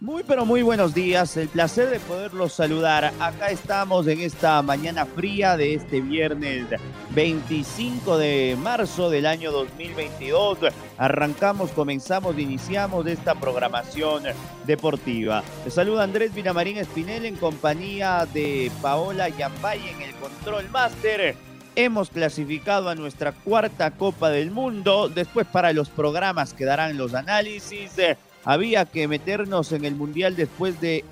muy pero muy buenos días, el placer de poderlos saludar. Acá estamos en esta mañana fría de este viernes 25 de marzo del año 2022. Arrancamos, comenzamos, iniciamos esta programación deportiva. Les saluda Andrés Vinamarín Espinel en compañía de Paola Yambay en el Control Master. Hemos clasificado a nuestra cuarta Copa del Mundo. Después para los programas quedarán los análisis había que meternos en el Mundial después de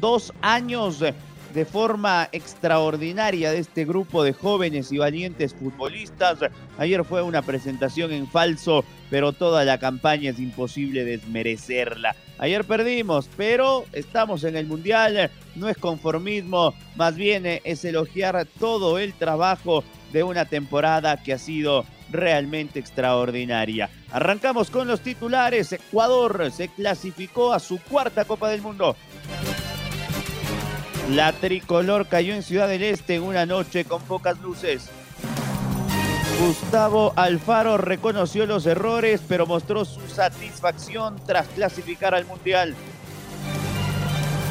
dos años de forma extraordinaria de este grupo de jóvenes y valientes futbolistas. Ayer fue una presentación en falso, pero toda la campaña es imposible desmerecerla. Ayer perdimos, pero estamos en el Mundial, no es conformismo, más bien es elogiar todo el trabajo de una temporada que ha sido realmente extraordinaria. Arrancamos con los titulares. Ecuador se clasificó a su cuarta Copa del Mundo. La tricolor cayó en Ciudad del Este en una noche con pocas luces. Gustavo Alfaro reconoció los errores, pero mostró su satisfacción tras clasificar al Mundial.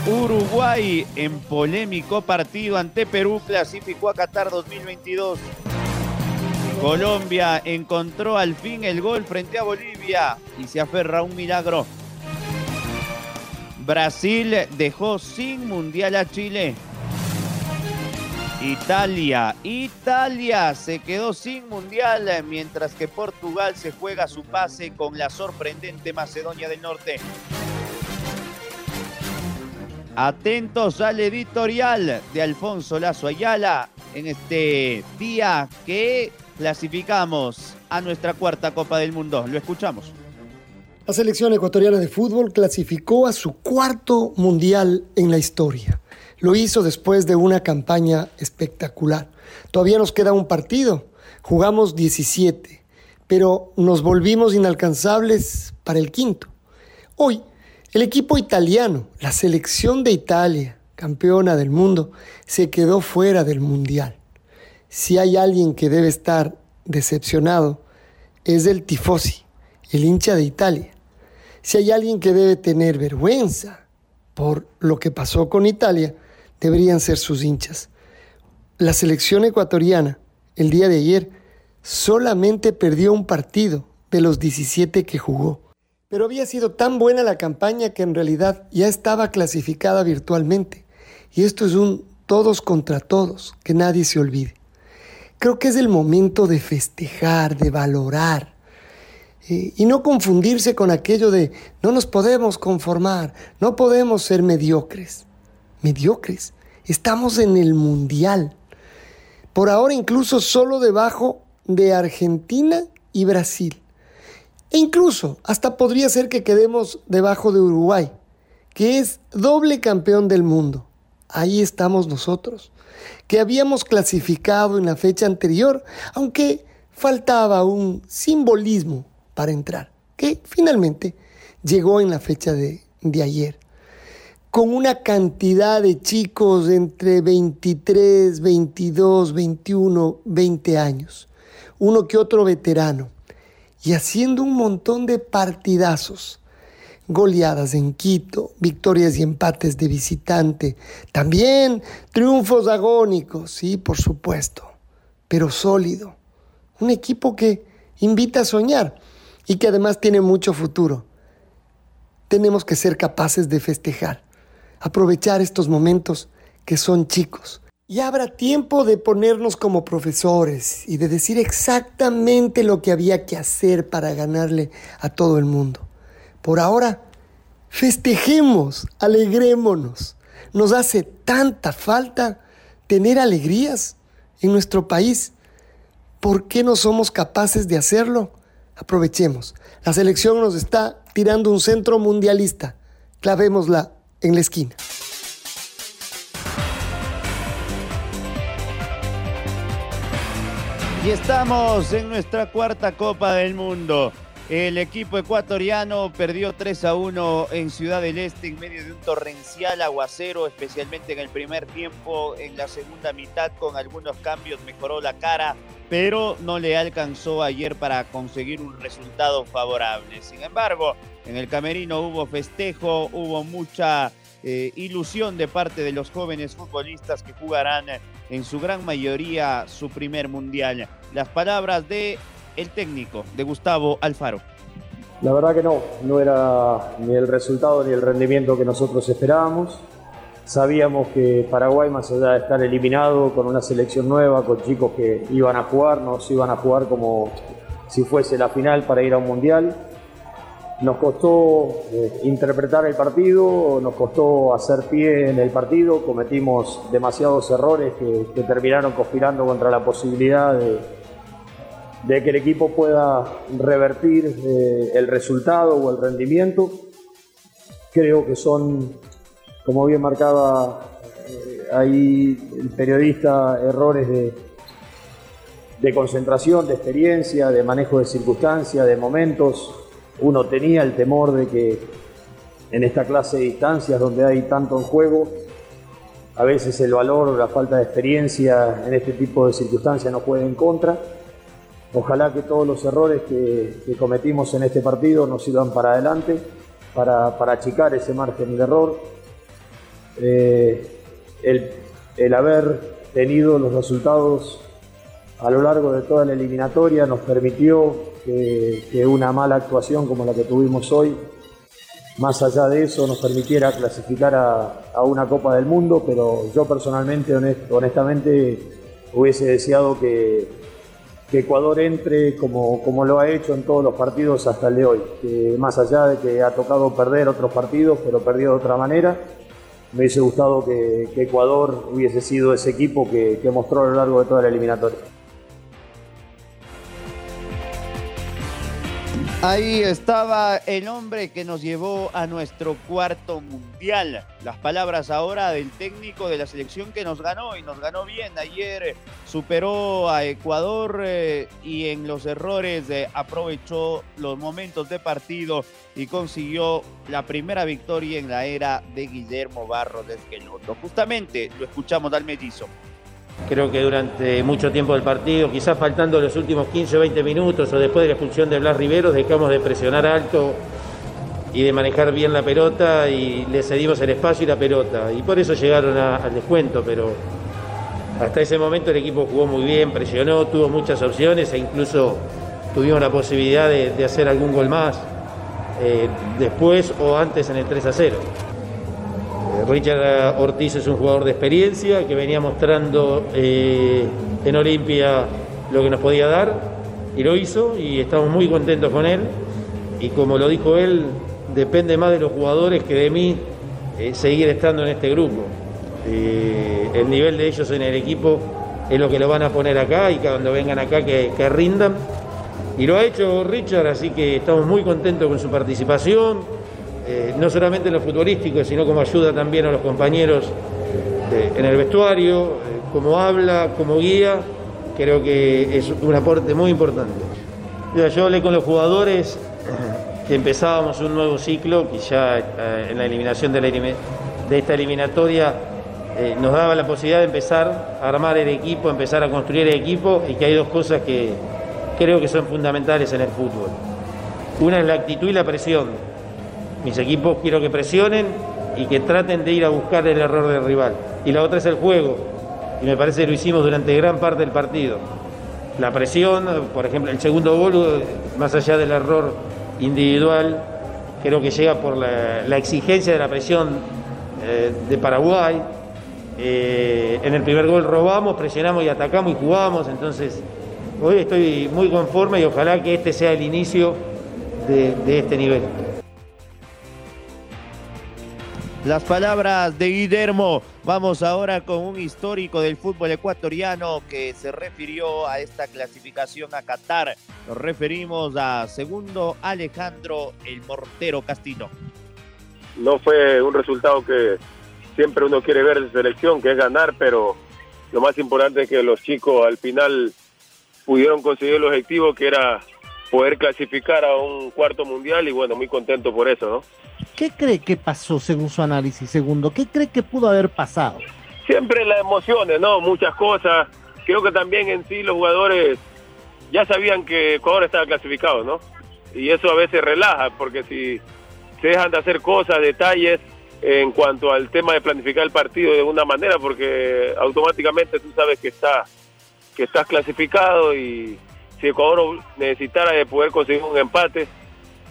Uruguay en polémico partido ante Perú clasificó a Qatar 2022. Colombia encontró al fin el gol frente a Bolivia y se aferra a un milagro. Brasil dejó sin mundial a Chile. Italia, Italia se quedó sin mundial mientras que Portugal se juega su pase con la sorprendente Macedonia del Norte. Atentos al editorial de Alfonso Lazo Ayala en este día que clasificamos a nuestra cuarta Copa del Mundo. Lo escuchamos. La selección ecuatoriana de fútbol clasificó a su cuarto mundial en la historia. Lo hizo después de una campaña espectacular. Todavía nos queda un partido. Jugamos 17, pero nos volvimos inalcanzables para el quinto. Hoy, el equipo italiano, la selección de Italia, campeona del mundo, se quedó fuera del mundial si hay alguien que debe estar decepcionado, es el tifosi, el hincha de Italia. Si hay alguien que debe tener vergüenza por lo que pasó con Italia, deberían ser sus hinchas. La selección ecuatoriana, el día de ayer, solamente perdió un partido de los 17 que jugó. Pero había sido tan buena la campaña que en realidad ya estaba clasificada virtualmente. Y esto es un todos contra todos, que nadie se olvide. Creo que es el momento de festejar, de valorar eh, y no confundirse con aquello de no nos podemos conformar, no podemos ser mediocres. Mediocres. Estamos en el mundial. Por ahora incluso solo debajo de Argentina y Brasil. E incluso hasta podría ser que quedemos debajo de Uruguay, que es doble campeón del mundo. Ahí estamos nosotros que habíamos clasificado en la fecha anterior, aunque faltaba un simbolismo para entrar, que finalmente llegó en la fecha de, de ayer. Con una cantidad de chicos entre 23, 22, 21, 20 años, uno que otro veterano, y haciendo un montón de partidazos goleadas en Quito, victorias y empates de visitante, también triunfos agónicos, sí, por supuesto, pero sólido. Un equipo que invita a soñar y que además tiene mucho futuro. Tenemos que ser capaces de festejar, aprovechar estos momentos que son chicos. Y habrá tiempo de ponernos como profesores y de decir exactamente lo que había que hacer para ganarle a todo el mundo. Por ahora, festejemos, alegrémonos, Nos hace tanta falta tener alegrías en nuestro país. ¿Por qué no somos capaces de hacerlo? Aprovechemos. La selección nos está tirando un centro mundialista. Clavémosla en la esquina. Y estamos en nuestra cuarta Copa del Mundo. El equipo ecuatoriano perdió 3 a 1 en Ciudad del Este en medio de un torrencial aguacero, especialmente en el primer tiempo. En la segunda mitad, con algunos cambios, mejoró la cara, pero no le alcanzó ayer para conseguir un resultado favorable. Sin embargo, en el camerino hubo festejo, hubo mucha eh, ilusión de parte de los jóvenes futbolistas que jugarán en su gran mayoría su primer mundial. Las palabras de el técnico, de Gustavo Alfaro. La verdad que no, no era ni el resultado ni el rendimiento que nosotros esperábamos. Sabíamos que Paraguay, más allá de estar eliminado con una selección nueva, con chicos que iban a jugar, nos iban a jugar como si fuese la final para ir a un mundial. Nos costó eh, interpretar el partido, nos costó hacer pie en el partido, cometimos demasiados errores que, terminaron conspirando contra la posibilidad de, de que el equipo pueda revertir eh, el resultado o el rendimiento. Creo que son, como bien marcaba eh, ahí el periodista, errores de, de concentración, de experiencia, de manejo de circunstancias, de momentos uno tenía el temor de que en esta clase de distancias donde hay tanto en juego, a veces el valor o la falta de experiencia en este tipo de circunstancias nos juegue en contra. Ojalá que todos los errores que, cometimos en este partido nos sirvan para adelante, para, achicar ese margen de error. Eh, el haber tenido los resultados a lo largo de toda la eliminatoria nos permitió que, una mala actuación como la que tuvimos hoy, más allá de eso, nos permitiera clasificar a, una Copa del Mundo, pero yo personalmente, honestamente, hubiese deseado que, Ecuador entre como, como lo ha hecho en todos los partidos hasta el de hoy, que más allá de que ha tocado perder otros partidos, pero perdió de otra manera, me hubiese gustado que, Ecuador hubiese sido ese equipo que mostró a lo largo de toda la eliminatoria. Ahí estaba el hombre que nos llevó a nuestro cuarto mundial. Las palabras ahora del técnico de la selección que nos ganó y nos ganó bien. Ayer superó a Ecuador eh, y en los errores eh, aprovechó los momentos de partido y consiguió la primera victoria en la era de Guillermo Barros Esqueloto. Justamente lo escuchamos al mellizo. Creo que durante mucho tiempo del partido, quizás faltando los últimos 15 o 20 minutos o después de la expulsión de Blas Riveros, dejamos de presionar alto y de manejar bien la pelota y le cedimos el espacio y la pelota. Y por eso llegaron al descuento, pero hasta ese momento el equipo jugó muy bien, presionó, tuvo muchas opciones e incluso tuvimos la posibilidad de, hacer algún gol más eh, después o antes en el 3 a 0. Richard Ortiz es un jugador de experiencia que venía mostrando eh, en Olimpia lo que nos podía dar y lo hizo y estamos muy contentos con él. Y como lo dijo él, depende más de los jugadores que de mí eh, seguir estando en este grupo. Eh, el nivel de ellos en el equipo es lo que lo van a poner acá y cuando vengan acá que rindan. Y lo ha hecho Richard, así que estamos muy contentos con su participación eh, no solamente en lo futbolístico, sino como ayuda también a los compañeros eh, en el vestuario, eh, como habla, como guía, creo que es un aporte muy importante. yo hablé con los jugadores que empezábamos un nuevo ciclo, que ya en la eliminación de, de esta eliminatoria nos daba la posibilidad de empezar a armar el equipo, empezar a construir el equipo y que hay dos cosas que creo que son fundamentales en el fútbol. Una es la actitud y la presión mis equipos quiero que presionen y que traten de ir a buscar el error del rival. Y la otra es el juego. Y me parece que lo hicimos durante gran parte del partido. La presión, por ejemplo, el segundo gol, más allá del error individual, creo que llega por la, exigencia de la presión eh, de Paraguay. Eh, en el primer gol robamos, presionamos y atacamos y jugamos. Entonces, hoy estoy muy conforme y ojalá que este sea el inicio de este nivel. Las palabras de Guillermo. Vamos ahora con un histórico del fútbol ecuatoriano que se refirió a esta clasificación a Qatar. Nos referimos a segundo Alejandro el Mortero Castillo. No fue un resultado que siempre uno quiere ver de selección, que es ganar, pero lo más importante es que los chicos al final pudieron conseguir el objetivo que era poder clasificar a un cuarto mundial y bueno, muy contento por eso, ¿no? ¿Qué cree que pasó según su análisis? Segundo, ¿qué cree que pudo haber pasado? Siempre las emociones, ¿no? Muchas cosas. Creo que también en sí los jugadores ya sabían que Ecuador estaba clasificado, ¿no? Y eso a veces relaja, porque si se dejan de hacer cosas, detalles en cuanto al tema de planificar el partido de una manera, porque automáticamente tú sabes que está que estás clasificado y si Ecuador necesitara de poder conseguir un empate,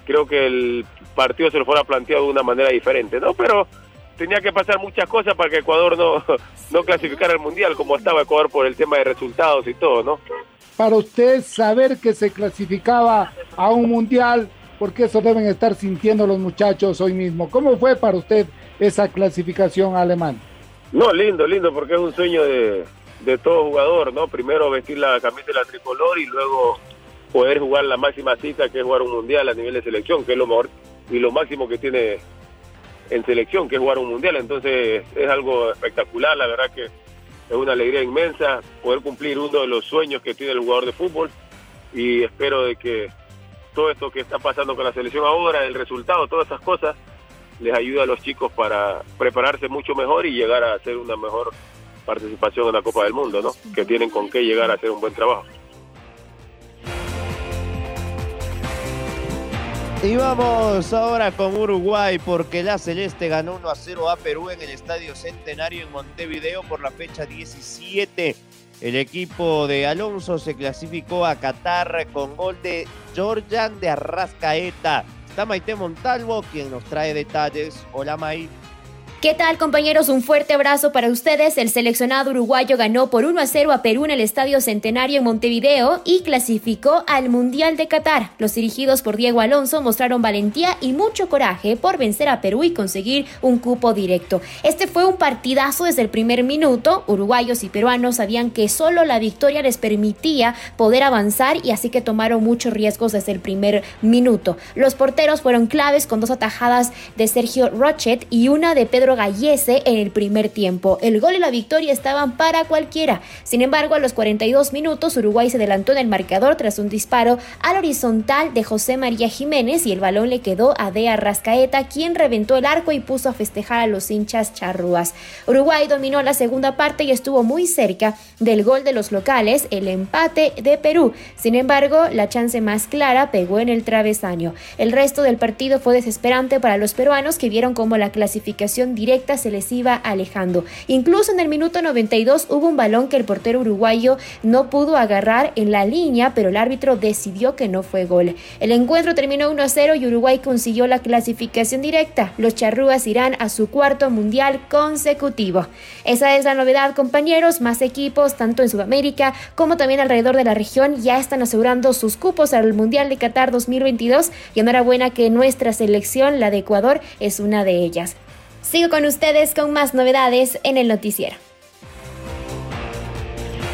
creo que el partido se lo fuera planteado de una manera diferente, ¿no? Pero tenía que pasar muchas cosas para que Ecuador no, no clasificara al Mundial, como estaba Ecuador por el tema de resultados y todo, ¿no? Para usted saber que se clasificaba a un Mundial, porque eso deben estar sintiendo los muchachos hoy mismo. ¿Cómo fue para usted esa clasificación alemán? No, lindo, lindo, porque es un sueño de, de todo jugador, ¿no? Primero vestir la camisa de la tricolor y luego poder jugar la máxima cita que es jugar un mundial a nivel de selección, que es lo mejor y lo máximo que tiene en selección, que es jugar un mundial. Entonces es algo espectacular, la verdad que es una alegría inmensa poder cumplir uno de los sueños que tiene el jugador de fútbol y espero de que todo esto que está pasando con la selección ahora, el resultado, todas esas cosas, les ayude a los chicos para prepararse mucho mejor y llegar a hacer una mejor participación en la Copa del Mundo, ¿no? Que tienen con qué llegar a hacer un buen trabajo. Y vamos ahora con Uruguay porque la Celeste ganó 1 a 0 a Perú en el Estadio Centenario en Montevideo por la fecha 17. El equipo de Alonso se clasificó a Qatar con gol de Georgian de Arrascaeta. Está Maite Montalvo quien nos trae detalles. Hola Maite. ¿Qué tal compañeros? Un fuerte abrazo para ustedes. El seleccionado uruguayo ganó por 1 a 0 a Perú en el Estadio Centenario en Montevideo y clasificó al Mundial de Qatar. Los dirigidos por Diego Alonso mostraron valentía y mucho coraje por vencer a Perú y conseguir un cupo directo. Este fue un partidazo desde el primer minuto. Uruguayos y peruanos sabían que solo la victoria les permitía poder avanzar y así que tomaron muchos riesgos desde el primer minuto. Los porteros fueron claves con dos atajadas de Sergio Rochet y una de Pedro Gallese en el primer tiempo. El gol y la victoria estaban para cualquiera. Sin embargo, a los 42 minutos, Uruguay se adelantó en el marcador tras un disparo al horizontal de José María Jiménez y el balón le quedó a Dea Rascaeta, quien reventó el arco y puso a festejar a los hinchas charrúas. Uruguay dominó la segunda parte y estuvo muy cerca del gol de los locales, el empate de Perú. Sin embargo, la chance más clara pegó en el travesaño. El resto del partido fue desesperante para los peruanos que vieron como la clasificación directa se les iba alejando. Incluso en el minuto 92 hubo un balón que el portero uruguayo no pudo agarrar en la línea, pero el árbitro decidió que no fue gol. El encuentro terminó 1 a 0 y Uruguay consiguió la clasificación directa. Los charrúas irán a su cuarto mundial consecutivo. Esa es la novedad, compañeros. Más equipos, tanto en Sudamérica como también alrededor de la región, ya están asegurando sus cupos al Mundial de Qatar 2022 y enhorabuena que nuestra selección, la de Ecuador, es una de ellas. Sigo con ustedes con más novedades en el noticiero.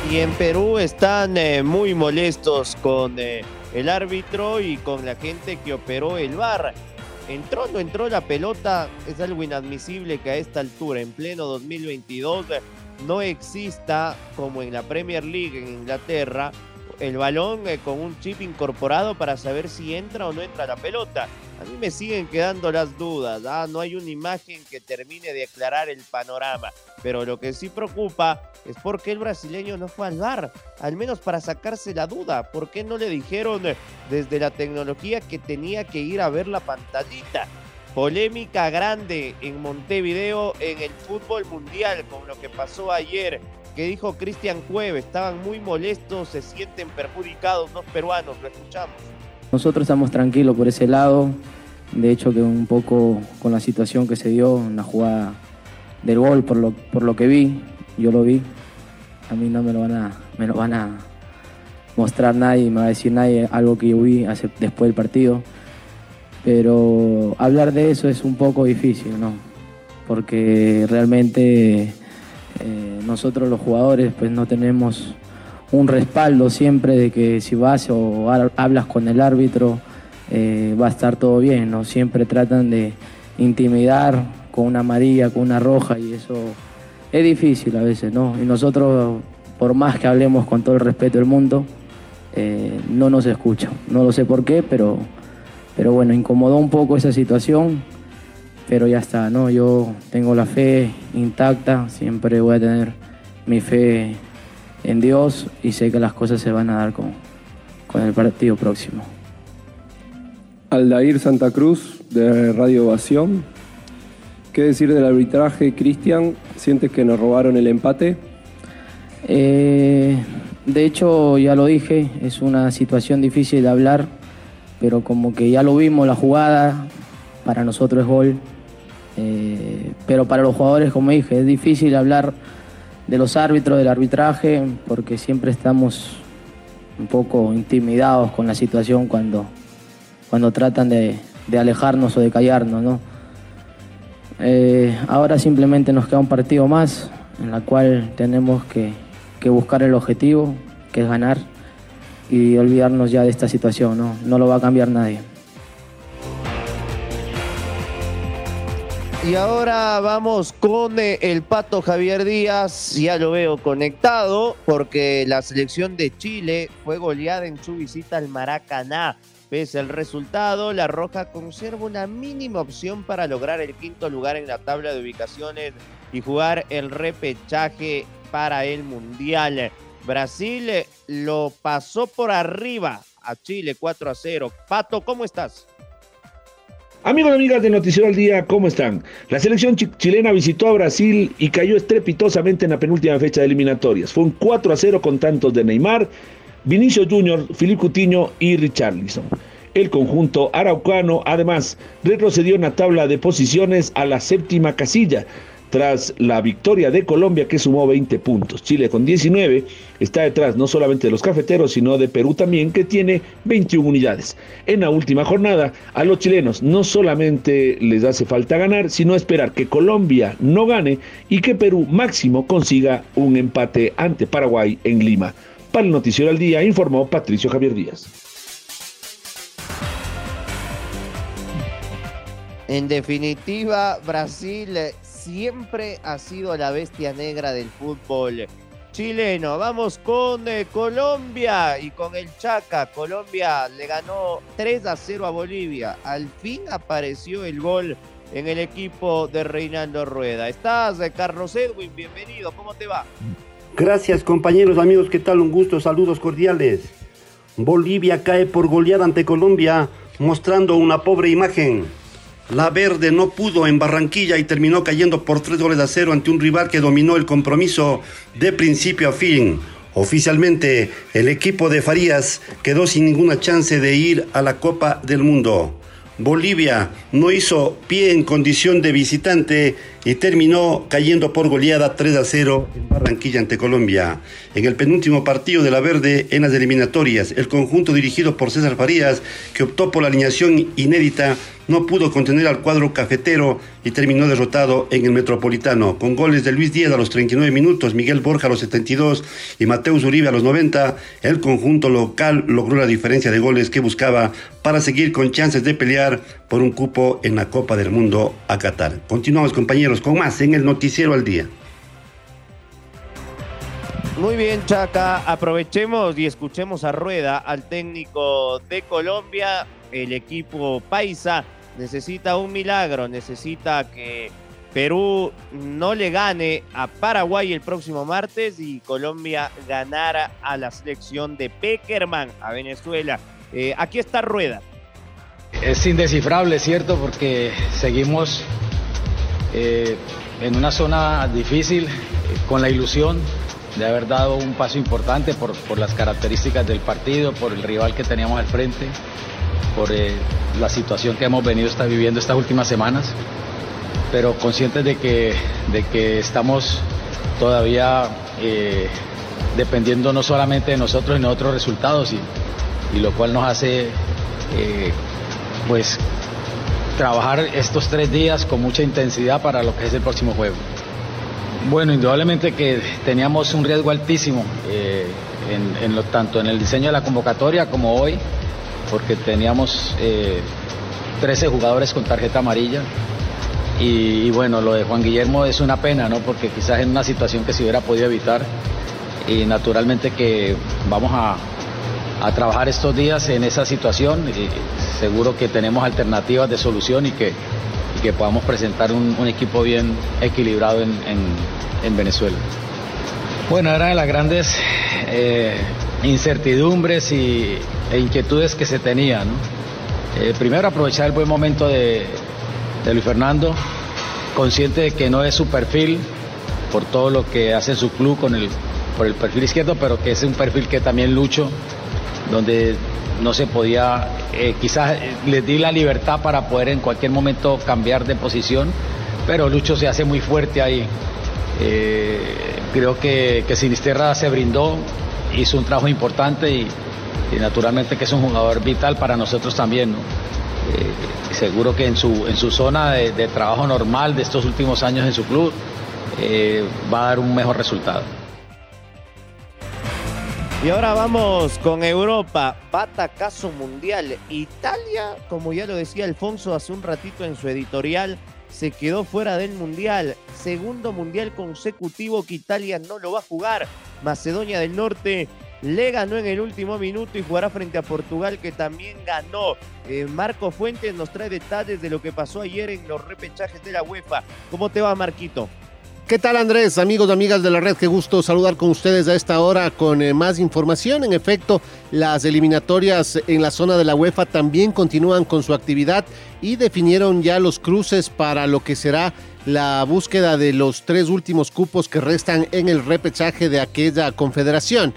Y en Perú están eh, muy molestos con eh, el árbitro y con la gente que operó el bar. Entró no entró la pelota, es algo inadmisible que a esta altura, en pleno 2022, no exista, como en la Premier League en Inglaterra, el balón eh, con un chip incorporado para saber si entra o no entra la pelota. A mí me siguen quedando las dudas, ¿ah? no hay una imagen que termine de aclarar el panorama, pero lo que sí preocupa es por qué el brasileño no fue al bar, al menos para sacarse la duda, por qué no le dijeron eh, desde la tecnología que tenía que ir a ver la pantallita. Polémica grande en Montevideo en el fútbol mundial con lo que pasó ayer que dijo Cristian Cueve, estaban muy molestos, se sienten perjudicados los peruanos, lo escuchamos. Nosotros estamos tranquilos por ese lado, de hecho que un poco con la situación que se dio en la jugada del gol, por lo, por lo que vi, yo lo vi, a mí no me lo van a, me lo van a mostrar nadie, me va a decir nadie algo que yo vi después del partido, pero hablar de eso es un poco difícil, ¿no? porque realmente eh, nosotros los jugadores pues no tenemos un respaldo siempre de que si vas o hablas con el árbitro eh, va a estar todo bien, ¿no? Siempre tratan de intimidar con una amarilla, con una roja y eso es difícil a veces, ¿no? Y nosotros, por más que hablemos con todo el respeto del mundo, eh, no nos escuchan. No lo sé por qué, pero, pero bueno, incomodó un poco esa situación, pero ya está, ¿no? Yo tengo la fe intacta, siempre voy a tener mi fe en Dios y sé que las cosas se van a dar con, con el partido próximo. Aldair Santa Cruz, de Radio Ovación. ¿Qué decir del arbitraje, Cristian? ¿Sientes que nos robaron el empate? Eh, de hecho, ya lo dije, es una situación difícil de hablar, pero como que ya lo vimos, la jugada, para nosotros es gol. Eh, pero para los jugadores, como dije, es difícil hablar de los árbitros, del arbitraje, porque siempre estamos un poco intimidados con la situación cuando, cuando tratan de, alejarnos o de callarnos. ¿no? Eh, ahora simplemente nos queda un partido más en la cual tenemos que, que, buscar el objetivo, que es ganar, y olvidarnos ya de esta situación, ¿no? no lo va a cambiar nadie. Y ahora vamos con eh, el pato Javier Díaz, ya lo veo conectado, porque la selección de Chile fue goleada en su visita al Maracaná. Pese al resultado, la Roja conserva una mínima opción para lograr el quinto lugar en la tabla de ubicaciones y jugar el repechaje para el Mundial. Brasil lo pasó por arriba a Chile 4 a 0. Pato, ¿cómo estás? Amigos y amigas de Noticiero al Día, ¿cómo están? La selección chilena visitó a Brasil y cayó estrepitosamente en la penúltima fecha de eliminatorias. Fue un 4 a 0 con tantos de Neymar, Vinicio Junior, Filipe Coutinho y Richarlison. El conjunto araucano además retrocedió en la tabla de posiciones a la séptima casilla, tras la victoria de Colombia que sumó 20 puntos. Chile con 19 está detrás no solamente de los cafeteros, sino de Perú también, que tiene 21 unidades. En la última jornada, a los chilenos no solamente les hace falta ganar, sino esperar que Colombia no gane y que Perú máximo consiga un empate ante Paraguay en Lima. Para el Noticiero al Día informó Patricio Javier Díaz. En definitiva, Brasil siempre ha sido la bestia negra del fútbol chileno. Vamos con eh, Colombia y con el Chaca. Colombia le ganó 3 a 0 a Bolivia. Al fin apareció el gol en el equipo de Reinaldo Rueda. Estás, eh, Carlos Edwin, bienvenido. ¿Cómo te va? Gracias, compañeros, amigos. ¿Qué tal? Un gusto. Saludos cordiales. Bolivia cae por goleada ante Colombia, mostrando una pobre imagen. La Verde no pudo en Barranquilla y terminó cayendo por tres goles a cero ante un rival que dominó el compromiso de principio a fin. Oficialmente, el equipo de Farías quedó sin ninguna chance de ir a la Copa del Mundo. Bolivia no hizo pie en condición de visitante y terminó cayendo por goleada 3 a 0 en Barranquilla ante Colombia. En el penúltimo partido de la Verde en las eliminatorias, el conjunto dirigido por César Farías, que optó por la alineación inédita, no pudo contener al cuadro cafetero y terminó derrotado en el Metropolitano, con goles de Luis Díaz a los 39 minutos, Miguel Borja a los 72 y Mateus Uribe a los 90. El conjunto local logró la diferencia de goles que buscaba para seguir con chances de pelear por un cupo en la Copa del Mundo a Qatar. Continuamos compañeros con más en el Noticiero al Día. Muy bien, Chaca. Aprovechemos y escuchemos a Rueda, al técnico de Colombia. El equipo paisa necesita un milagro, necesita que Perú no le gane a Paraguay el próximo martes y Colombia ganara a la selección de Peckerman a Venezuela. Eh, aquí está Rueda. Es indescifrable, ¿cierto? Porque seguimos eh, en una zona difícil, con la ilusión de haber dado un paso importante por, las características del partido, por el rival que teníamos al frente, por eh, la situación que hemos venido está viviendo estas últimas semanas, pero conscientes de que, de que estamos todavía dependiendo no solamente de nosotros, sino de otros resultados, y, lo cual nos hace pues trabajar estos tres días con mucha intensidad para lo que es el próximo juego. Bueno, indudablemente que teníamos un riesgo altísimo, eh, en, lo, tanto en el diseño de la convocatoria como hoy, porque teníamos 13 jugadores con tarjeta amarilla. Y, bueno, lo de Juan Guillermo es una pena, ¿no? Porque quizás en una situación que se hubiera podido evitar. Y naturalmente que vamos a, trabajar estos días en esa situación. Y seguro que tenemos alternativas de solución y que, que podamos presentar un, equipo bien equilibrado en, Venezuela. Bueno, era de las grandes eh, incertidumbres y, e inquietudes que se tenían. Eh, primero aprovechar el buen momento de, Luis Fernando, consciente de que no es su perfil por todo lo que hace su club con el, por el perfil izquierdo, pero que es un perfil que también lucho, donde no se podía, eh, quizás eh, les di la libertad para poder en cualquier momento cambiar de posición, pero Lucho se hace muy fuerte ahí. Creo que, que Sinisterra se brindó, hizo un trabajo importante y, naturalmente que es un jugador vital para nosotros también seguro que en su, en su zona de, trabajo normal de estos últimos años en su club eh, va a dar un mejor resultado. Y ahora vamos con Europa, batacazo mundial. Italia, como ya lo decía Alfonso hace un ratito en su editorial, se quedó fuera del mundial. Segundo mundial consecutivo que Italia no lo va a jugar. Macedonia del Norte le ganó en el último minuto y jugará frente a Portugal que también ganó. Eh, Marco Fuentes nos trae detalles de lo que pasó ayer en los repechajes de la UEFA. ¿Cómo te va Marquito? ¿Qué tal Andrés? Amigos amigas de la red, qué gusto saludar con ustedes a esta hora con eh, más información. En efecto, las eliminatorias en la zona de la UEFA también continúan con su actividad y definieron ya los cruces para lo que será la búsqueda de los tres últimos cupos que restan en el repechaje de aquella confederación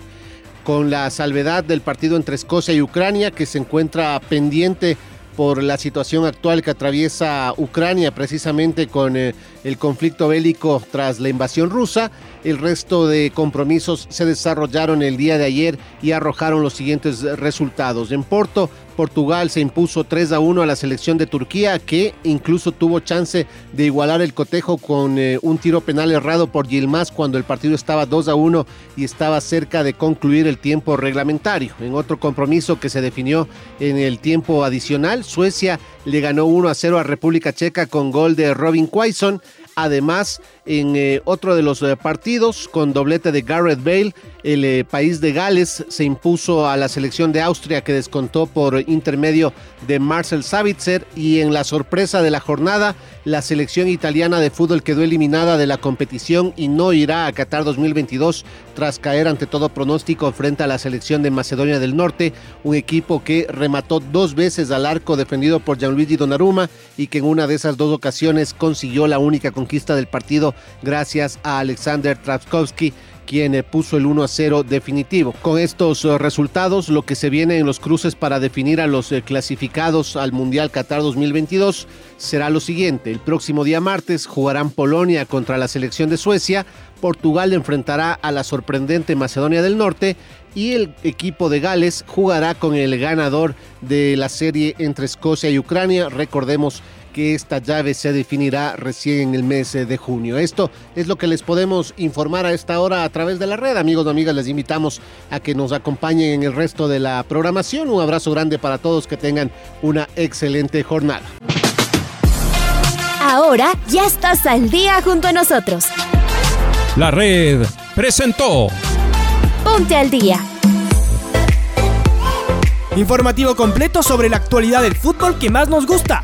con la salvedad del partido entre Escocia y Ucrania que se encuentra pendiente por la situación actual que atraviesa Ucrania precisamente con eh, el conflicto bélico tras la invasión rusa. El resto de compromisos se desarrollaron el día de ayer y arrojaron los siguientes resultados. En Porto, Portugal se impuso 3 a 1 a la selección de Turquía, que incluso tuvo chance de igualar el cotejo con eh, un tiro penal errado por Yilmaz cuando el partido estaba 2 a 1 y estaba cerca de concluir el tiempo reglamentario. En otro compromiso que se definió en el tiempo adicional, Suecia le ganó 1 a 0 a República Checa con gol de Robin Quaison. Además, en eh, otro de los eh, partidos, con doblete de Garrett Bale, el eh, país de Gales se impuso a la selección de Austria que descontó por intermedio de Marcel Savitzer y en la sorpresa de la jornada, la selección italiana de fútbol quedó eliminada de la competición y no irá a Qatar 2022 tras caer ante todo pronóstico frente a la selección de Macedonia del Norte, un equipo que remató dos veces al arco defendido por Gianluigi Donnarumma y que en una de esas dos ocasiones consiguió la única conquista del partido gracias a Alexander Trapskowski quien eh, puso el 1 a 0 definitivo. Con estos eh, resultados, lo que se viene en los cruces para definir a los eh, clasificados al Mundial Qatar 2022 será lo siguiente. El próximo día martes jugarán Polonia contra la selección de Suecia, Portugal enfrentará a la sorprendente Macedonia del Norte y el equipo de Gales jugará con el ganador de la serie entre Escocia y Ucrania. Recordemos que esta llave se definirá recién en el mes de junio. Esto es lo que les podemos informar a esta hora a través de la red. Amigos y amigas, les invitamos a que nos acompañen en el resto de la programación. Un abrazo grande para todos, que tengan una excelente jornada. Ahora ya estás al día junto a nosotros. La red presentó. Ponte al día. Informativo completo sobre la actualidad del fútbol que más nos gusta